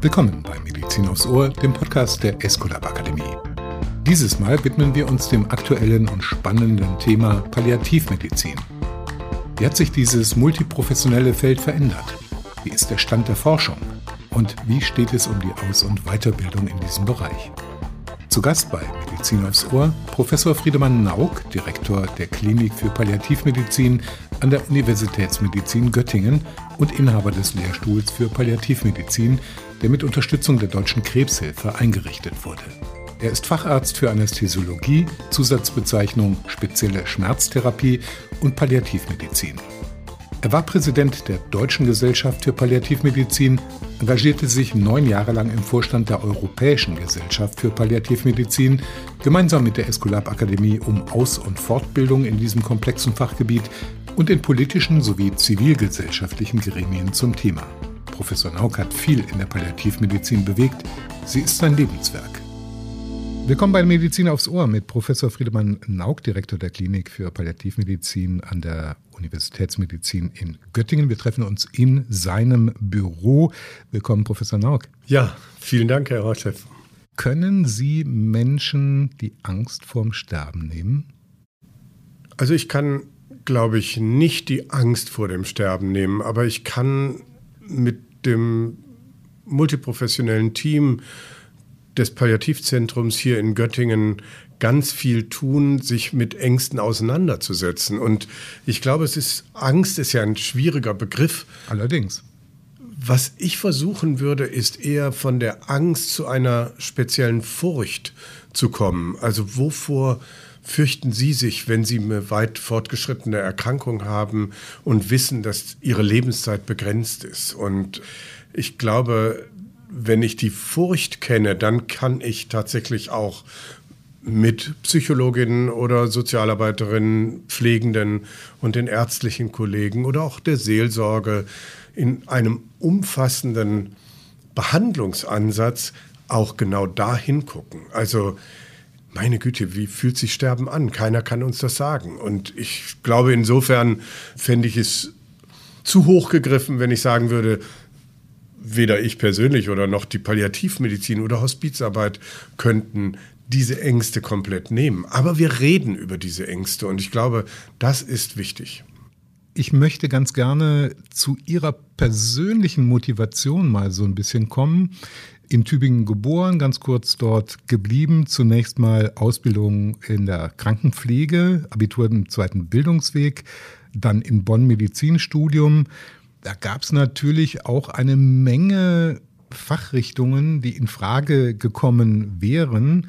Willkommen bei Medizin aufs Ohr, dem Podcast der Escolab Akademie. Dieses Mal widmen wir uns dem aktuellen und spannenden Thema Palliativmedizin. Wie hat sich dieses multiprofessionelle Feld verändert? Wie ist der Stand der Forschung? Und wie steht es um die Aus- und Weiterbildung in diesem Bereich? Zu Gast bei Medizin aufs Ohr Professor Friedemann Nauk, Direktor der Klinik für Palliativmedizin an der Universitätsmedizin Göttingen und Inhaber des Lehrstuhls für Palliativmedizin, der mit Unterstützung der Deutschen Krebshilfe eingerichtet wurde. Er ist Facharzt für Anästhesiologie, Zusatzbezeichnung spezielle Schmerztherapie und Palliativmedizin. Er war Präsident der Deutschen Gesellschaft für Palliativmedizin, engagierte sich neun Jahre lang im Vorstand der Europäischen Gesellschaft für Palliativmedizin, gemeinsam mit der Esculap Akademie um Aus- und Fortbildung in diesem komplexen Fachgebiet und in politischen sowie zivilgesellschaftlichen Gremien zum Thema. Professor Nauk hat viel in der Palliativmedizin bewegt. Sie ist sein Lebenswerk. Willkommen bei Medizin aufs Ohr mit Professor Friedemann Nauk, Direktor der Klinik für Palliativmedizin an der Universitätsmedizin in Göttingen. Wir treffen uns in seinem Büro. Willkommen, Professor Nauk. Ja, vielen Dank, Herr Rauschef. Können Sie Menschen die Angst vorm Sterben nehmen? Also ich kann, glaube ich, nicht die Angst vor dem Sterben nehmen, aber ich kann mit dem multiprofessionellen Team des Palliativzentrums hier in Göttingen ganz viel tun, sich mit Ängsten auseinanderzusetzen. Und ich glaube, es ist Angst ist ja ein schwieriger Begriff. Allerdings. Was ich versuchen würde, ist eher von der Angst zu einer speziellen Furcht zu kommen. Also wovor fürchten Sie sich, wenn Sie eine weit fortgeschrittene Erkrankung haben und wissen, dass Ihre Lebenszeit begrenzt ist? Und ich glaube, wenn ich die Furcht kenne, dann kann ich tatsächlich auch mit Psychologinnen oder Sozialarbeiterinnen, Pflegenden und den ärztlichen Kollegen oder auch der Seelsorge in einem umfassenden Behandlungsansatz auch genau da hingucken. Also meine Güte, wie fühlt sich Sterben an? Keiner kann uns das sagen. Und ich glaube, insofern fände ich es zu hoch gegriffen, wenn ich sagen würde, weder ich persönlich oder noch die Palliativmedizin oder Hospizarbeit könnten diese Ängste komplett nehmen. Aber wir reden über diese Ängste und ich glaube, das ist wichtig. Ich möchte ganz gerne zu Ihrer persönlichen Motivation mal so ein bisschen kommen. In Tübingen geboren, ganz kurz dort geblieben. Zunächst mal Ausbildung in der Krankenpflege, Abitur im zweiten Bildungsweg, dann in Bonn Medizinstudium da gab es natürlich auch eine Menge Fachrichtungen, die in Frage gekommen wären.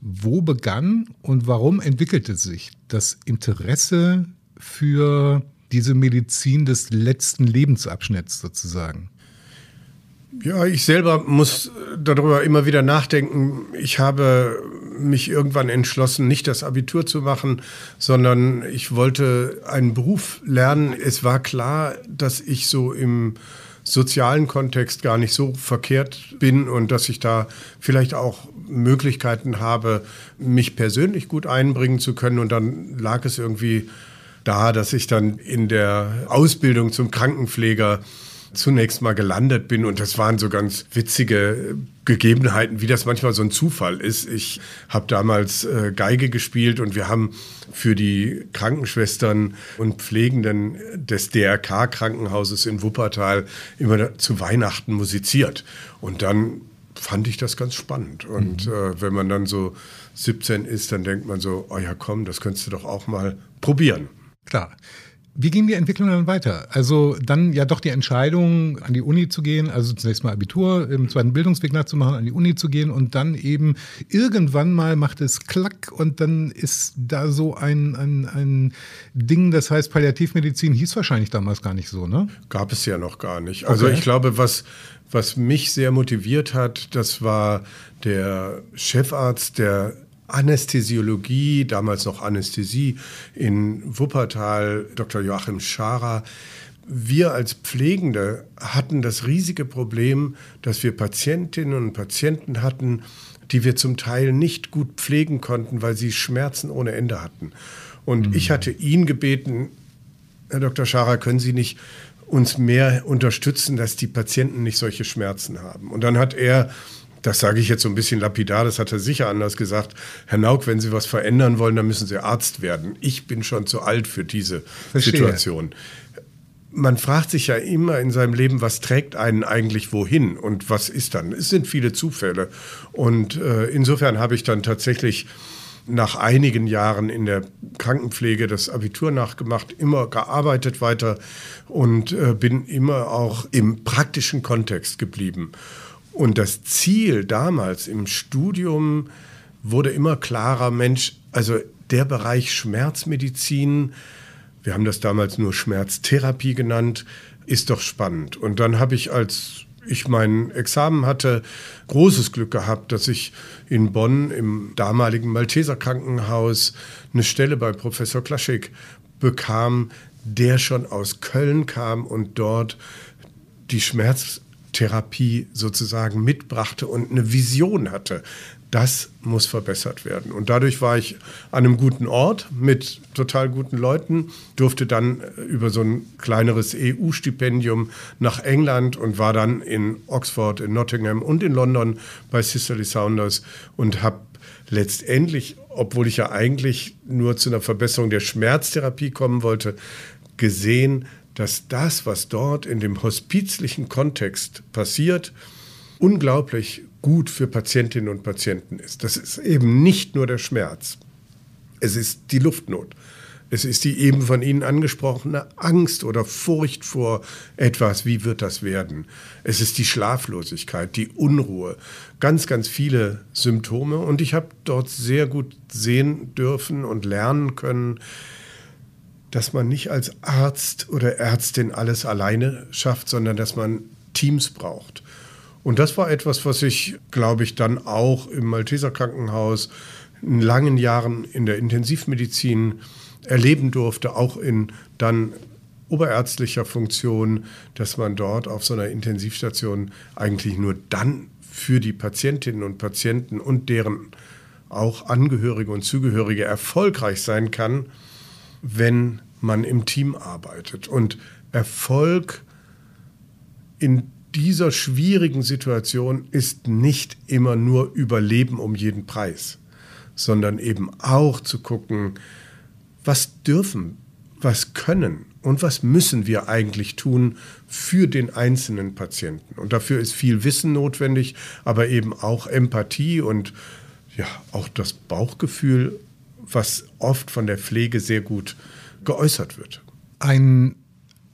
Wo begann und warum entwickelte sich das Interesse für diese Medizin des letzten Lebensabschnitts sozusagen? Ja, ich selber muss darüber immer wieder nachdenken. Ich habe mich irgendwann entschlossen, nicht das Abitur zu machen, sondern ich wollte einen Beruf lernen. Es war klar, dass ich so im sozialen Kontext gar nicht so verkehrt bin und dass ich da vielleicht auch Möglichkeiten habe, mich persönlich gut einbringen zu können. Und dann lag es irgendwie da, dass ich dann in der Ausbildung zum Krankenpfleger zunächst mal gelandet bin. Und das waren so ganz witzige Gegebenheiten, wie das manchmal so ein Zufall ist. Ich habe damals äh, Geige gespielt und wir haben für die Krankenschwestern und Pflegenden des DRK-Krankenhauses in Wuppertal immer zu Weihnachten musiziert. Und dann fand ich das ganz spannend. Und mhm. äh, wenn man dann so 17 ist, dann denkt man so, oh ja, komm, das könntest du doch auch mal probieren. Klar. Wie ging die Entwicklung dann weiter? Also dann ja doch die Entscheidung, an die Uni zu gehen, also zunächst mal Abitur, im zweiten Bildungsweg nachzumachen, an die Uni zu gehen und dann eben irgendwann mal macht es Klack und dann ist da so ein, ein, ein Ding, das heißt Palliativmedizin hieß wahrscheinlich damals gar nicht so, ne? Gab es ja noch gar nicht. Also okay. ich glaube, was, was mich sehr motiviert hat, das war der Chefarzt der Anästhesiologie, damals noch Anästhesie in Wuppertal, Dr. Joachim Scharer. Wir als Pflegende hatten das riesige Problem, dass wir Patientinnen und Patienten hatten, die wir zum Teil nicht gut pflegen konnten, weil sie Schmerzen ohne Ende hatten. Und mhm. ich hatte ihn gebeten, Herr Dr. Scharer, können Sie nicht uns mehr unterstützen, dass die Patienten nicht solche Schmerzen haben. Und dann hat er das sage ich jetzt so ein bisschen lapidar, das hat er sicher anders gesagt. Herr Nauk, wenn Sie was verändern wollen, dann müssen Sie Arzt werden. Ich bin schon zu alt für diese Verstehe. Situation. Man fragt sich ja immer in seinem Leben, was trägt einen eigentlich wohin und was ist dann? Es sind viele Zufälle. Und äh, insofern habe ich dann tatsächlich nach einigen Jahren in der Krankenpflege das Abitur nachgemacht, immer gearbeitet weiter und äh, bin immer auch im praktischen Kontext geblieben. Und das Ziel damals im Studium wurde immer klarer, Mensch, also der Bereich Schmerzmedizin, wir haben das damals nur Schmerztherapie genannt, ist doch spannend. Und dann habe ich, als ich mein Examen hatte, großes Glück gehabt, dass ich in Bonn im damaligen Malteser Krankenhaus eine Stelle bei Professor Klaschik bekam, der schon aus Köln kam und dort die Schmerz Therapie sozusagen mitbrachte und eine Vision hatte. Das muss verbessert werden. Und dadurch war ich an einem guten Ort mit total guten Leuten, durfte dann über so ein kleineres EU-Stipendium nach England und war dann in Oxford, in Nottingham und in London bei Cicely Saunders und habe letztendlich, obwohl ich ja eigentlich nur zu einer Verbesserung der Schmerztherapie kommen wollte, gesehen, dass das, was dort in dem hospizlichen Kontext passiert, unglaublich gut für Patientinnen und Patienten ist. Das ist eben nicht nur der Schmerz. Es ist die Luftnot. Es ist die eben von Ihnen angesprochene Angst oder Furcht vor etwas. Wie wird das werden? Es ist die Schlaflosigkeit, die Unruhe. Ganz, ganz viele Symptome. Und ich habe dort sehr gut sehen dürfen und lernen können, dass man nicht als Arzt oder Ärztin alles alleine schafft, sondern dass man Teams braucht. Und das war etwas, was ich, glaube ich, dann auch im Malteser Krankenhaus in langen Jahren in der Intensivmedizin erleben durfte, auch in dann oberärztlicher Funktion, dass man dort auf so einer Intensivstation eigentlich nur dann für die Patientinnen und Patienten und deren auch Angehörige und Zugehörige erfolgreich sein kann, wenn man im Team arbeitet. Und Erfolg in dieser schwierigen Situation ist nicht immer nur Überleben um jeden Preis, sondern eben auch zu gucken, was dürfen, was können und was müssen wir eigentlich tun für den einzelnen Patienten. Und dafür ist viel Wissen notwendig, aber eben auch Empathie und ja, auch das Bauchgefühl was oft von der Pflege sehr gut geäußert wird. Ein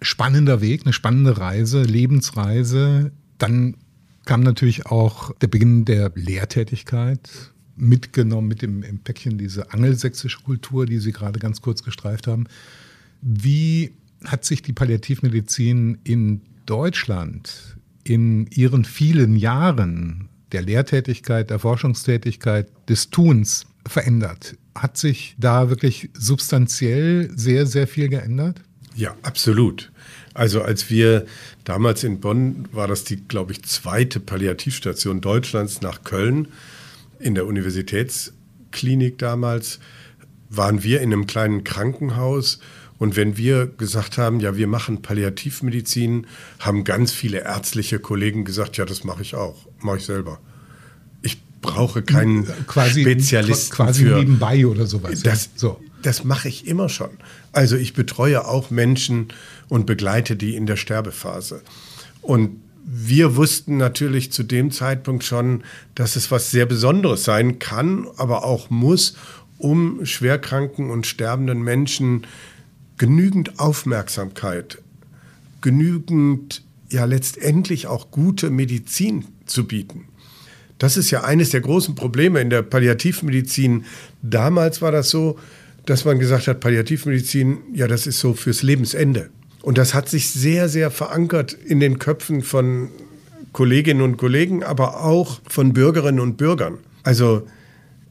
spannender Weg, eine spannende Reise, Lebensreise. Dann kam natürlich auch der Beginn der Lehrtätigkeit, mitgenommen mit dem im Päckchen diese angelsächsische Kultur, die Sie gerade ganz kurz gestreift haben. Wie hat sich die Palliativmedizin in Deutschland in ihren vielen Jahren der Lehrtätigkeit, der Forschungstätigkeit, des Tuns verändert? Hat sich da wirklich substanziell sehr, sehr viel geändert? Ja, absolut. Also als wir damals in Bonn, war das die, glaube ich, zweite Palliativstation Deutschlands nach Köln in der Universitätsklinik damals, waren wir in einem kleinen Krankenhaus. Und wenn wir gesagt haben, ja, wir machen Palliativmedizin, haben ganz viele ärztliche Kollegen gesagt, ja, das mache ich auch, mache ich selber brauche keinen quasi, Spezialisten quasi für, nebenbei oder sowas. Das, so. das mache ich immer schon. Also ich betreue auch Menschen und begleite die in der Sterbephase. Und wir wussten natürlich zu dem Zeitpunkt schon, dass es was sehr Besonderes sein kann, aber auch muss, um schwerkranken und sterbenden Menschen genügend Aufmerksamkeit, genügend ja letztendlich auch gute Medizin zu bieten. Das ist ja eines der großen Probleme in der Palliativmedizin. Damals war das so, dass man gesagt hat, Palliativmedizin, ja, das ist so fürs Lebensende. Und das hat sich sehr, sehr verankert in den Köpfen von Kolleginnen und Kollegen, aber auch von Bürgerinnen und Bürgern. Also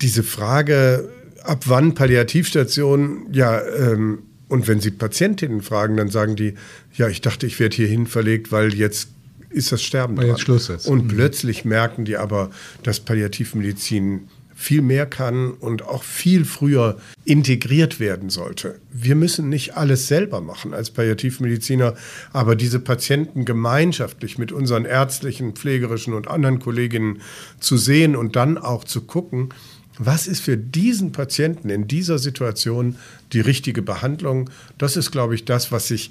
diese Frage, ab wann Palliativstation, ja, ähm, und wenn Sie Patientinnen fragen, dann sagen die, ja, ich dachte, ich werde hierhin verlegt, weil jetzt ist das Sterben Weil jetzt Schluss ist. Und mhm. plötzlich merken die aber, dass Palliativmedizin viel mehr kann und auch viel früher integriert werden sollte. Wir müssen nicht alles selber machen als Palliativmediziner, aber diese Patienten gemeinschaftlich mit unseren ärztlichen, pflegerischen und anderen Kolleginnen zu sehen und dann auch zu gucken, was ist für diesen Patienten in dieser Situation die richtige Behandlung? Das ist, glaube ich, das, was sich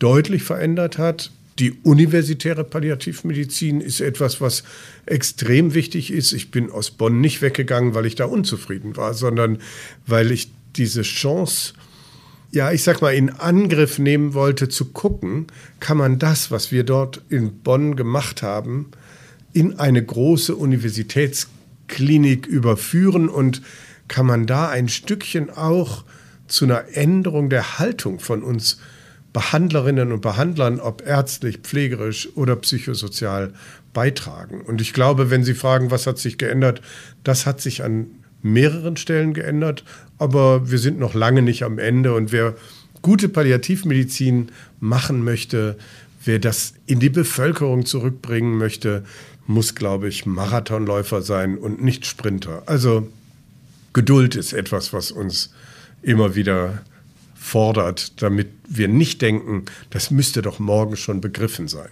deutlich verändert hat. Die universitäre Palliativmedizin ist etwas, was extrem wichtig ist. Ich bin aus Bonn nicht weggegangen, weil ich da unzufrieden war, sondern weil ich diese Chance, ja, ich sag mal, in Angriff nehmen wollte, zu gucken, kann man das, was wir dort in Bonn gemacht haben, in eine große Universitätsklinik überführen und kann man da ein Stückchen auch zu einer Änderung der Haltung von uns Behandlerinnen und Behandlern, ob ärztlich, pflegerisch oder psychosozial, beitragen. Und ich glaube, wenn Sie fragen, was hat sich geändert, das hat sich an mehreren Stellen geändert, aber wir sind noch lange nicht am Ende. Und wer gute Palliativmedizin machen möchte, wer das in die Bevölkerung zurückbringen möchte, muss, glaube ich, Marathonläufer sein und nicht Sprinter. Also Geduld ist etwas, was uns immer wieder fordert, damit wir nicht denken, das müsste doch morgen schon begriffen sein.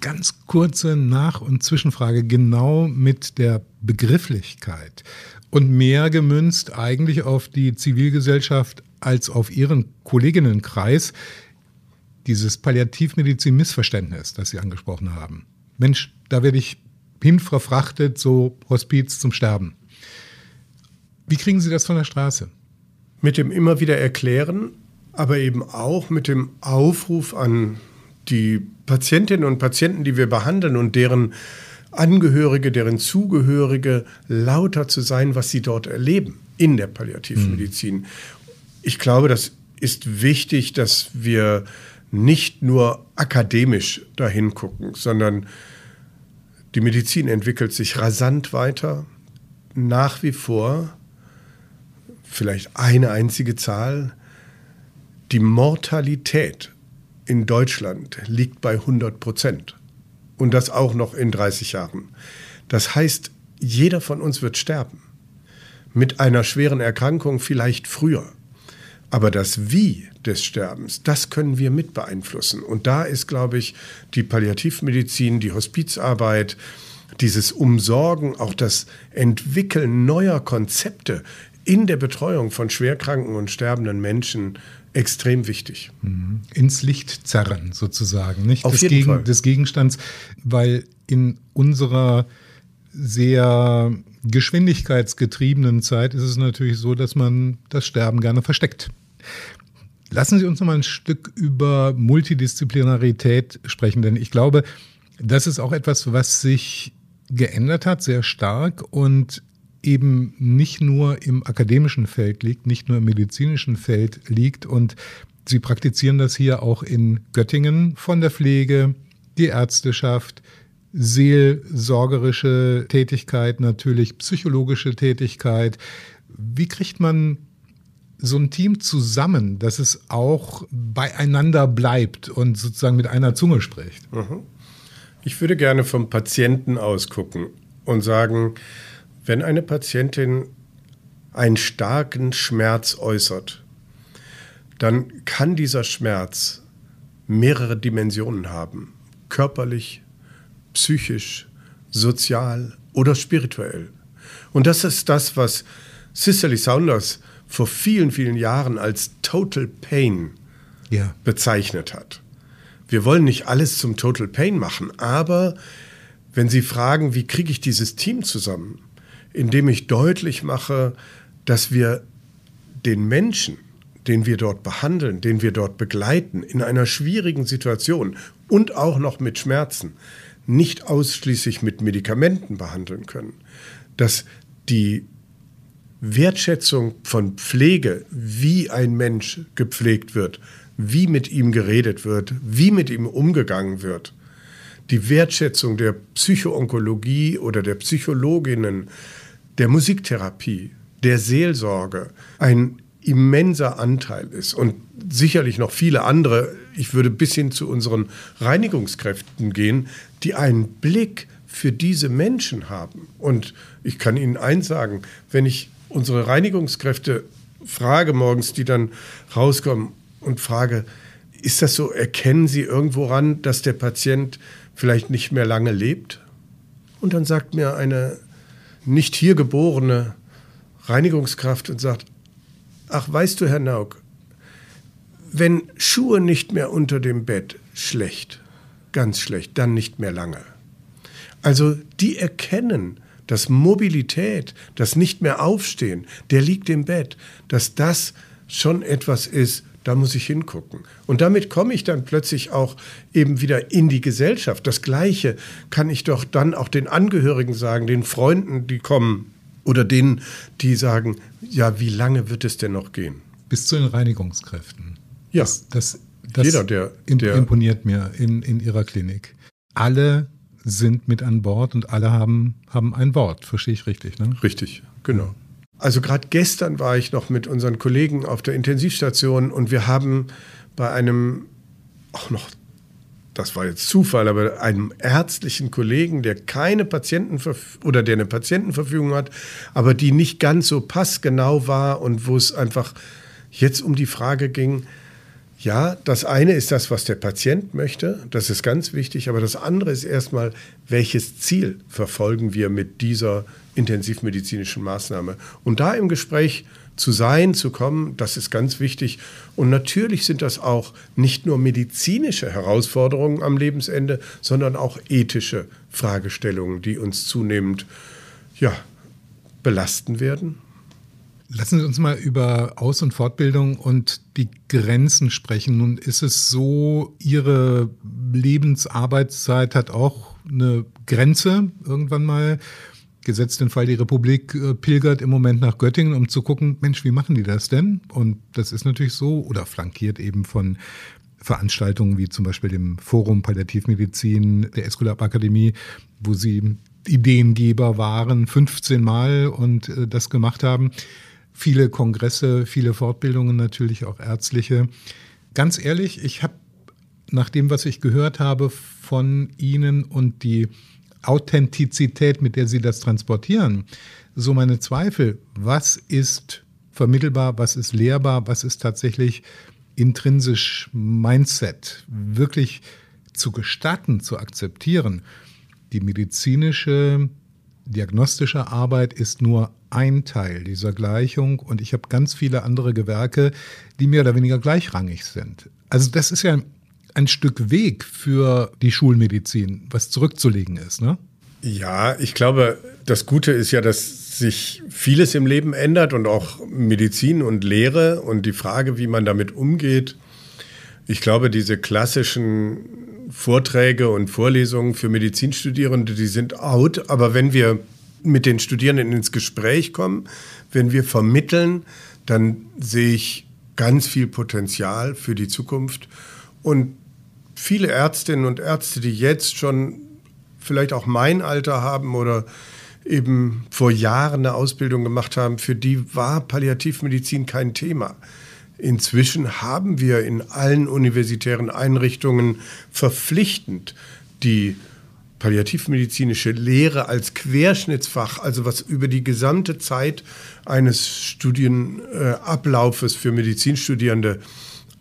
Ganz kurze Nach- und Zwischenfrage genau mit der Begrifflichkeit und mehr gemünzt eigentlich auf die Zivilgesellschaft als auf ihren Kolleginnenkreis. Dieses Palliativmedizin-Missverständnis, das Sie angesprochen haben. Mensch, da werde ich hinverfrachtet, so Hospiz zum Sterben. Wie kriegen Sie das von der Straße? Mit dem immer wieder erklären, aber eben auch mit dem Aufruf an die Patientinnen und Patienten, die wir behandeln und deren Angehörige, deren Zugehörige lauter zu sein, was sie dort erleben in der Palliativmedizin. Mhm. Ich glaube, das ist wichtig, dass wir nicht nur akademisch dahin gucken, sondern die Medizin entwickelt sich rasant weiter. Nach wie vor vielleicht eine einzige Zahl. Die Mortalität in Deutschland liegt bei 100 Prozent. Und das auch noch in 30 Jahren. Das heißt, jeder von uns wird sterben. Mit einer schweren Erkrankung vielleicht früher. Aber das Wie des Sterbens, das können wir mit beeinflussen. Und da ist, glaube ich, die Palliativmedizin, die Hospizarbeit, dieses Umsorgen, auch das Entwickeln neuer Konzepte in der Betreuung von schwerkranken und sterbenden Menschen extrem wichtig. Mhm. Ins Licht zerren sozusagen, nicht? Auf des, jeden Gegen, Fall. des Gegenstands, weil in unserer sehr geschwindigkeitsgetriebenen Zeit ist es natürlich so, dass man das Sterben gerne versteckt. Lassen Sie uns noch mal ein Stück über Multidisziplinarität sprechen, denn ich glaube, das ist auch etwas, was sich geändert hat, sehr stark und eben nicht nur im akademischen Feld liegt, nicht nur im medizinischen Feld liegt. Und Sie praktizieren das hier auch in Göttingen von der Pflege, die Ärzteschaft, seelsorgerische Tätigkeit, natürlich psychologische Tätigkeit. Wie kriegt man so ein Team zusammen, dass es auch beieinander bleibt und sozusagen mit einer Zunge spricht? Mhm. Ich würde gerne vom Patienten ausgucken und sagen, wenn eine Patientin einen starken Schmerz äußert, dann kann dieser Schmerz mehrere Dimensionen haben. Körperlich, psychisch, sozial oder spirituell. Und das ist das, was Cicely Saunders vor vielen, vielen Jahren als Total Pain ja. bezeichnet hat. Wir wollen nicht alles zum Total Pain machen, aber wenn Sie fragen, wie kriege ich dieses Team zusammen, indem ich deutlich mache, dass wir den Menschen, den wir dort behandeln, den wir dort begleiten, in einer schwierigen Situation und auch noch mit Schmerzen, nicht ausschließlich mit Medikamenten behandeln können. Dass die Wertschätzung von Pflege, wie ein Mensch gepflegt wird, wie mit ihm geredet wird, wie mit ihm umgegangen wird, die Wertschätzung der Psychoonkologie oder der Psychologinnen, der Musiktherapie, der Seelsorge ein immenser Anteil ist und sicherlich noch viele andere, ich würde bis hin zu unseren Reinigungskräften gehen, die einen Blick für diese Menschen haben. Und ich kann Ihnen eins sagen, wenn ich unsere Reinigungskräfte frage morgens, die dann rauskommen und frage, ist das so, erkennen Sie irgendwo ran, dass der Patient vielleicht nicht mehr lange lebt? Und dann sagt mir eine nicht hier geborene Reinigungskraft und sagt, ach weißt du, Herr Nauk, wenn Schuhe nicht mehr unter dem Bett, schlecht, ganz schlecht, dann nicht mehr lange. Also die erkennen, dass Mobilität, das nicht mehr aufstehen, der liegt im Bett, dass das schon etwas ist, da muss ich hingucken. Und damit komme ich dann plötzlich auch eben wieder in die Gesellschaft. Das Gleiche kann ich doch dann auch den Angehörigen sagen, den Freunden, die kommen oder denen, die sagen, ja, wie lange wird es denn noch gehen? Bis zu den Reinigungskräften. Ja. Das, das, das Jeder, der, der imponiert mir in, in ihrer Klinik. Alle sind mit an Bord und alle haben, haben ein Wort. Verstehe ich richtig, ne? Richtig, genau. Also gerade gestern war ich noch mit unseren Kollegen auf der Intensivstation und wir haben bei einem, auch noch, das war jetzt Zufall, aber einem ärztlichen Kollegen, der keine Patienten oder der eine Patientenverfügung hat, aber die nicht ganz so passgenau war und wo es einfach jetzt um die Frage ging, ja, das eine ist das, was der Patient möchte, das ist ganz wichtig, aber das andere ist erstmal, welches Ziel verfolgen wir mit dieser intensivmedizinischen Maßnahme. Und da im Gespräch zu sein, zu kommen, das ist ganz wichtig. Und natürlich sind das auch nicht nur medizinische Herausforderungen am Lebensende, sondern auch ethische Fragestellungen, die uns zunehmend ja, belasten werden. Lassen Sie uns mal über Aus- und Fortbildung und die Grenzen sprechen. Nun ist es so, Ihre Lebensarbeitszeit hat auch eine Grenze irgendwann mal. Gesetzt den Fall, die Republik äh, pilgert im Moment nach Göttingen, um zu gucken, Mensch, wie machen die das denn? Und das ist natürlich so, oder flankiert eben von Veranstaltungen wie zum Beispiel dem Forum Palliativmedizin der Esculap Akademie, wo sie Ideengeber waren, 15 Mal und äh, das gemacht haben viele Kongresse, viele Fortbildungen natürlich auch ärztliche. Ganz ehrlich, ich habe nach dem, was ich gehört habe von Ihnen und die Authentizität, mit der Sie das transportieren, so meine Zweifel, was ist vermittelbar, was ist lehrbar, was ist tatsächlich intrinsisch Mindset, wirklich zu gestatten, zu akzeptieren. Die medizinische, diagnostische Arbeit ist nur ein Teil dieser Gleichung und ich habe ganz viele andere Gewerke, die mehr oder weniger gleichrangig sind. Also das ist ja ein Stück Weg für die Schulmedizin, was zurückzulegen ist, ne? Ja, ich glaube, das Gute ist ja, dass sich vieles im Leben ändert und auch Medizin und Lehre und die Frage, wie man damit umgeht. Ich glaube, diese klassischen Vorträge und Vorlesungen für Medizinstudierende, die sind out. Aber wenn wir mit den Studierenden ins Gespräch kommen, wenn wir vermitteln, dann sehe ich ganz viel Potenzial für die Zukunft. Und viele Ärztinnen und Ärzte, die jetzt schon vielleicht auch mein Alter haben oder eben vor Jahren eine Ausbildung gemacht haben, für die war Palliativmedizin kein Thema. Inzwischen haben wir in allen universitären Einrichtungen verpflichtend die palliativmedizinische Lehre als Querschnittsfach, also was über die gesamte Zeit eines Studienablaufes für Medizinstudierende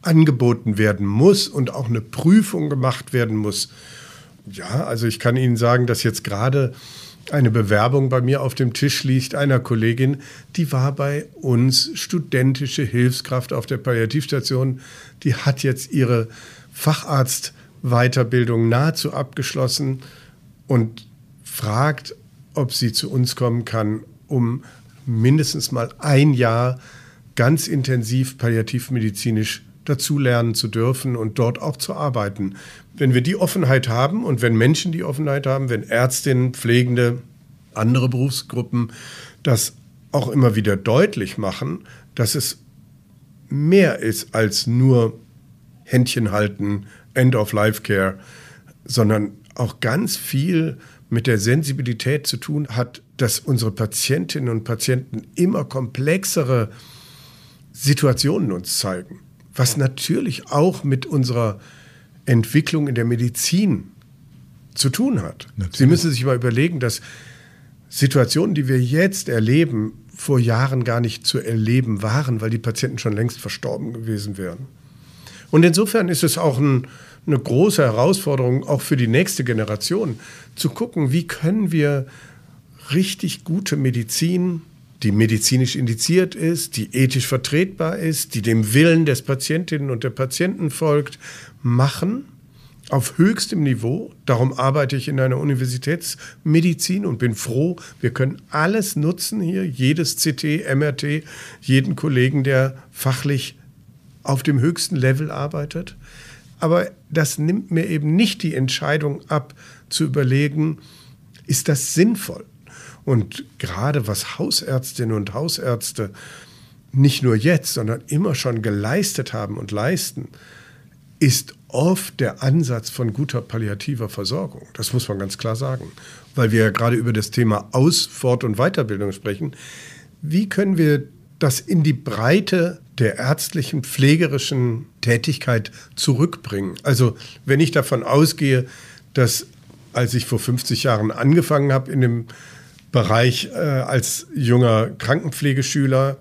angeboten werden muss und auch eine Prüfung gemacht werden muss. Ja, also ich kann Ihnen sagen, dass jetzt gerade eine Bewerbung bei mir auf dem Tisch liegt einer Kollegin, die war bei uns studentische Hilfskraft auf der Palliativstation. Die hat jetzt ihre Facharztweiterbildung nahezu abgeschlossen und fragt, ob sie zu uns kommen kann, um mindestens mal ein Jahr ganz intensiv palliativmedizinisch dazulernen zu dürfen und dort auch zu arbeiten. Wenn wir die Offenheit haben und wenn Menschen die Offenheit haben, wenn Ärztinnen, Pflegende, andere Berufsgruppen das auch immer wieder deutlich machen, dass es mehr ist als nur Händchen halten, End of Life Care, sondern auch ganz viel mit der Sensibilität zu tun hat, dass unsere Patientinnen und Patienten immer komplexere Situationen uns zeigen, was natürlich auch mit unserer Entwicklung in der Medizin zu tun hat. Natürlich. Sie müssen sich mal überlegen, dass Situationen, die wir jetzt erleben, vor Jahren gar nicht zu erleben waren, weil die Patienten schon längst verstorben gewesen wären. Und insofern ist es auch ein, eine große Herausforderung, auch für die nächste Generation, zu gucken, wie können wir richtig gute Medizin, die medizinisch indiziert ist, die ethisch vertretbar ist, die dem Willen des Patientinnen und der Patienten folgt, machen auf höchstem Niveau. Darum arbeite ich in einer Universitätsmedizin und bin froh, wir können alles nutzen hier, jedes CT, MRT, jeden Kollegen, der fachlich auf dem höchsten Level arbeitet. Aber das nimmt mir eben nicht die Entscheidung ab, zu überlegen, ist das sinnvoll? Und gerade was Hausärztinnen und Hausärzte nicht nur jetzt, sondern immer schon geleistet haben und leisten, ist oft der Ansatz von guter palliativer Versorgung. Das muss man ganz klar sagen, weil wir ja gerade über das Thema Aus-, Fort- und Weiterbildung sprechen. Wie können wir das in die Breite der ärztlichen, pflegerischen Tätigkeit zurückbringen? Also wenn ich davon ausgehe, dass als ich vor 50 Jahren angefangen habe in dem Bereich äh, als junger Krankenpflegeschüler,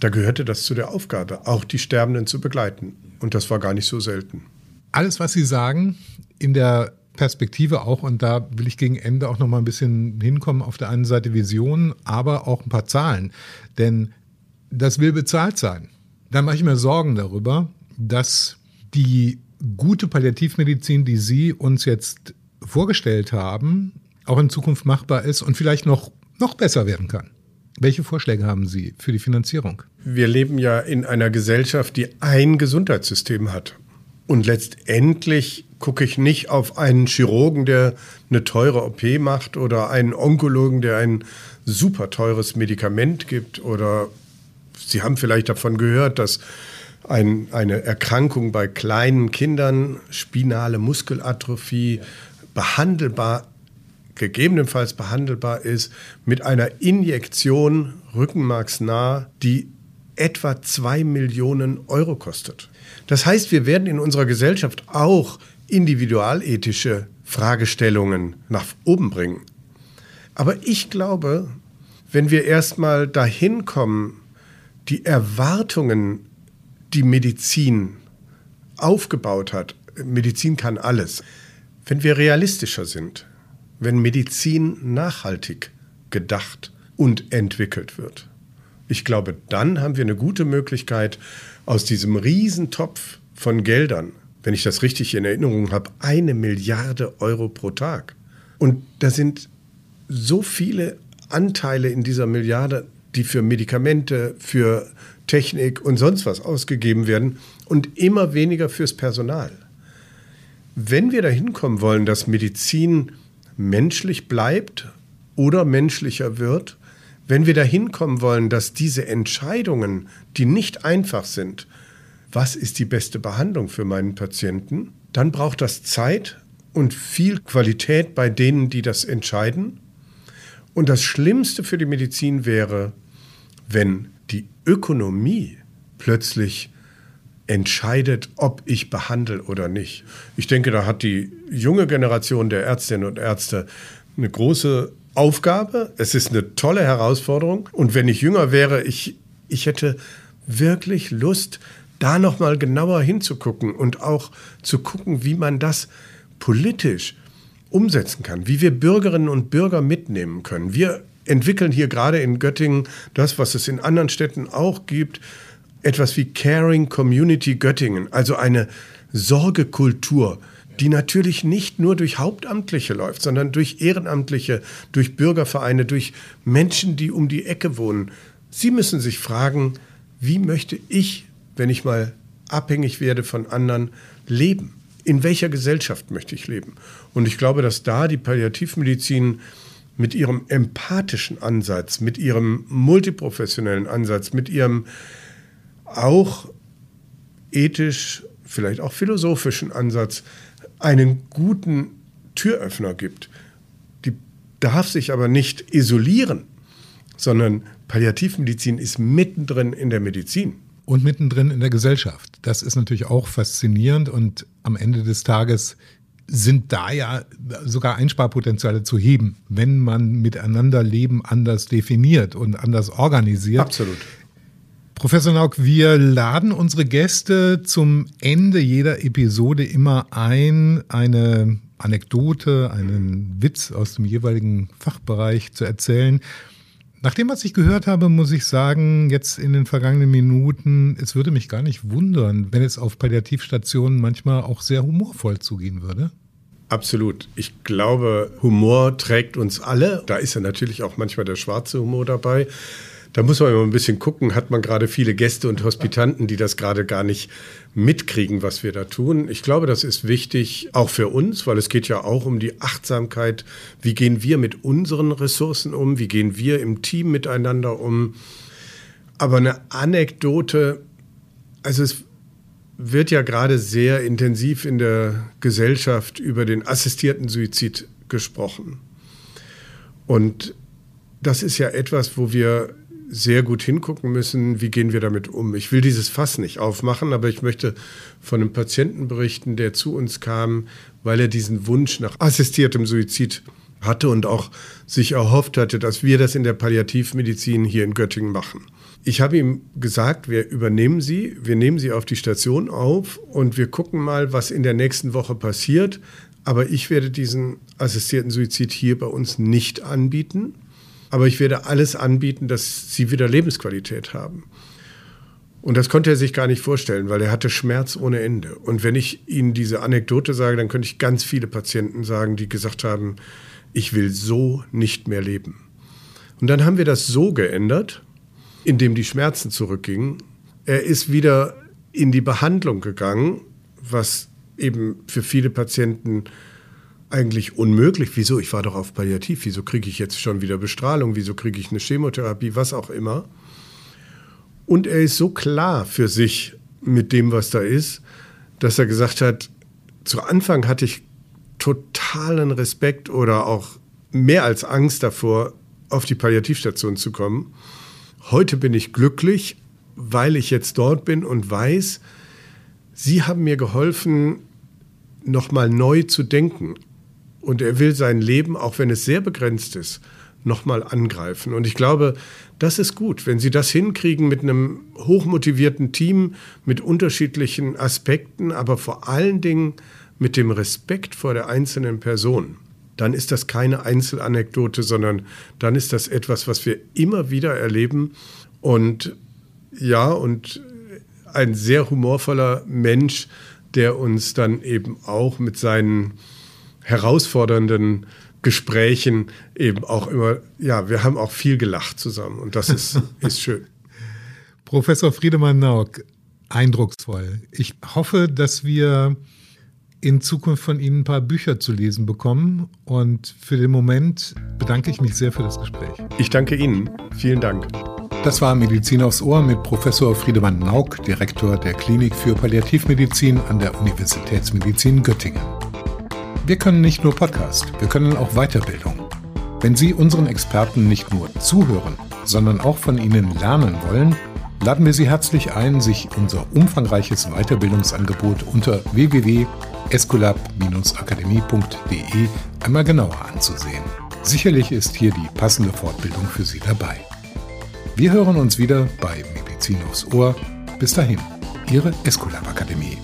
da gehörte das zu der Aufgabe, auch die Sterbenden zu begleiten. Und das war gar nicht so selten. Alles, was Sie sagen, in der Perspektive auch, und da will ich gegen Ende auch noch mal ein bisschen hinkommen, auf der einen Seite Visionen, aber auch ein paar Zahlen. Denn das will bezahlt sein. Da mache ich mir Sorgen darüber, dass die gute Palliativmedizin, die Sie uns jetzt vorgestellt haben, auch in Zukunft machbar ist und vielleicht noch, noch besser werden kann. Welche Vorschläge haben Sie für die Finanzierung? Wir leben ja in einer Gesellschaft, die ein Gesundheitssystem hat. Und letztendlich gucke ich nicht auf einen Chirurgen, der eine teure OP macht oder einen Onkologen, der ein super teures Medikament gibt. Oder Sie haben vielleicht davon gehört, dass ein, eine Erkrankung bei kleinen Kindern, spinale Muskelatrophie, behandelbar, gegebenenfalls behandelbar ist mit einer Injektion rückenmarksnah, die etwa zwei Millionen Euro kostet. Das heißt, wir werden in unserer Gesellschaft auch individualethische Fragestellungen nach oben bringen. Aber ich glaube, wenn wir erstmal dahin kommen, die Erwartungen, die Medizin aufgebaut hat, Medizin kann alles, wenn wir realistischer sind, wenn Medizin nachhaltig gedacht und entwickelt wird, ich glaube, dann haben wir eine gute Möglichkeit, aus diesem Riesentopf von Geldern, wenn ich das richtig in Erinnerung habe, eine Milliarde Euro pro Tag. Und da sind so viele Anteile in dieser Milliarde, die für Medikamente, für Technik und sonst was ausgegeben werden und immer weniger fürs Personal. Wenn wir dahin kommen wollen, dass Medizin menschlich bleibt oder menschlicher wird, wenn wir dahin kommen wollen, dass diese Entscheidungen, die nicht einfach sind, was ist die beste Behandlung für meinen Patienten, dann braucht das Zeit und viel Qualität bei denen, die das entscheiden. Und das Schlimmste für die Medizin wäre, wenn die Ökonomie plötzlich entscheidet, ob ich behandle oder nicht. Ich denke, da hat die junge Generation der Ärztinnen und Ärzte eine große Aufgabe. Es ist eine tolle Herausforderung. Und wenn ich jünger wäre, ich, ich hätte wirklich Lust, da nochmal genauer hinzugucken und auch zu gucken, wie man das politisch umsetzen kann, wie wir Bürgerinnen und Bürger mitnehmen können. Wir entwickeln hier gerade in Göttingen das, was es in anderen Städten auch gibt, etwas wie Caring Community Göttingen, also eine Sorgekultur die natürlich nicht nur durch Hauptamtliche läuft, sondern durch Ehrenamtliche, durch Bürgervereine, durch Menschen, die um die Ecke wohnen. Sie müssen sich fragen, wie möchte ich, wenn ich mal abhängig werde von anderen, leben? In welcher Gesellschaft möchte ich leben? Und ich glaube, dass da die Palliativmedizin mit ihrem empathischen Ansatz, mit ihrem multiprofessionellen Ansatz, mit ihrem auch ethisch, vielleicht auch philosophischen Ansatz einen guten Türöffner gibt. Die darf sich aber nicht isolieren, sondern Palliativmedizin ist mittendrin in der Medizin. Und mittendrin in der Gesellschaft. Das ist natürlich auch faszinierend und am Ende des Tages sind da ja sogar Einsparpotenziale zu heben, wenn man miteinander Leben anders definiert und anders organisiert. Absolut. Professor Nauk, wir laden unsere Gäste zum Ende jeder Episode immer ein, eine Anekdote, einen Witz aus dem jeweiligen Fachbereich zu erzählen. Nach dem, was ich gehört habe, muss ich sagen, jetzt in den vergangenen Minuten, es würde mich gar nicht wundern, wenn es auf Palliativstationen manchmal auch sehr humorvoll zugehen würde. Absolut. Ich glaube, Humor trägt uns alle. Da ist ja natürlich auch manchmal der schwarze Humor dabei. Da muss man immer ein bisschen gucken, hat man gerade viele Gäste und Hospitanten, die das gerade gar nicht mitkriegen, was wir da tun. Ich glaube, das ist wichtig, auch für uns, weil es geht ja auch um die Achtsamkeit. Wie gehen wir mit unseren Ressourcen um? Wie gehen wir im Team miteinander um? Aber eine Anekdote, also es wird ja gerade sehr intensiv in der Gesellschaft über den assistierten Suizid gesprochen. Und das ist ja etwas, wo wir sehr gut hingucken müssen, wie gehen wir damit um. Ich will dieses Fass nicht aufmachen, aber ich möchte von einem Patienten berichten, der zu uns kam, weil er diesen Wunsch nach assistiertem Suizid hatte und auch sich erhofft hatte, dass wir das in der Palliativmedizin hier in Göttingen machen. Ich habe ihm gesagt, wir übernehmen Sie, wir nehmen Sie auf die Station auf und wir gucken mal, was in der nächsten Woche passiert. Aber ich werde diesen assistierten Suizid hier bei uns nicht anbieten. Aber ich werde alles anbieten, dass sie wieder Lebensqualität haben. Und das konnte er sich gar nicht vorstellen, weil er hatte Schmerz ohne Ende. Und wenn ich Ihnen diese Anekdote sage, dann könnte ich ganz viele Patienten sagen, die gesagt haben, ich will so nicht mehr leben. Und dann haben wir das so geändert, indem die Schmerzen zurückgingen. Er ist wieder in die Behandlung gegangen, was eben für viele Patienten eigentlich unmöglich. Wieso? Ich war doch auf Palliativ. Wieso kriege ich jetzt schon wieder Bestrahlung? Wieso kriege ich eine Chemotherapie? Was auch immer. Und er ist so klar für sich mit dem, was da ist, dass er gesagt hat, zu Anfang hatte ich totalen Respekt oder auch mehr als Angst davor, auf die Palliativstation zu kommen. Heute bin ich glücklich, weil ich jetzt dort bin und weiß, Sie haben mir geholfen, nochmal neu zu denken und er will sein Leben, auch wenn es sehr begrenzt ist, nochmal angreifen. Und ich glaube, das ist gut, wenn Sie das hinkriegen mit einem hochmotivierten Team, mit unterschiedlichen Aspekten, aber vor allen Dingen mit dem Respekt vor der einzelnen Person. Dann ist das keine Einzelanekdote, sondern dann ist das etwas, was wir immer wieder erleben. Und ja, und ein sehr humorvoller Mensch, der uns dann eben auch mit seinen herausfordernden Gesprächen eben auch immer, ja, wir haben auch viel gelacht zusammen und das ist, ist schön. Professor Friedemann Nauk, eindrucksvoll. Ich hoffe, dass wir in Zukunft von Ihnen ein paar Bücher zu lesen bekommen. Und für den Moment bedanke ich mich sehr für das Gespräch. Ich danke Ihnen. Vielen Dank. Das war Medizin aufs Ohr mit Professor Friedemann Nauk, Direktor der Klinik für Palliativmedizin an der Universitätsmedizin Göttingen. Wir können nicht nur Podcast, wir können auch Weiterbildung. Wenn Sie unseren Experten nicht nur zuhören, sondern auch von ihnen lernen wollen, laden wir Sie herzlich ein, sich unser umfangreiches Weiterbildungsangebot unter www.escolab-akademie.de einmal genauer anzusehen. Sicherlich ist hier die passende Fortbildung für Sie dabei. Wir hören uns wieder bei Medizin aufs Ohr. Bis dahin, Ihre Escolab Akademie.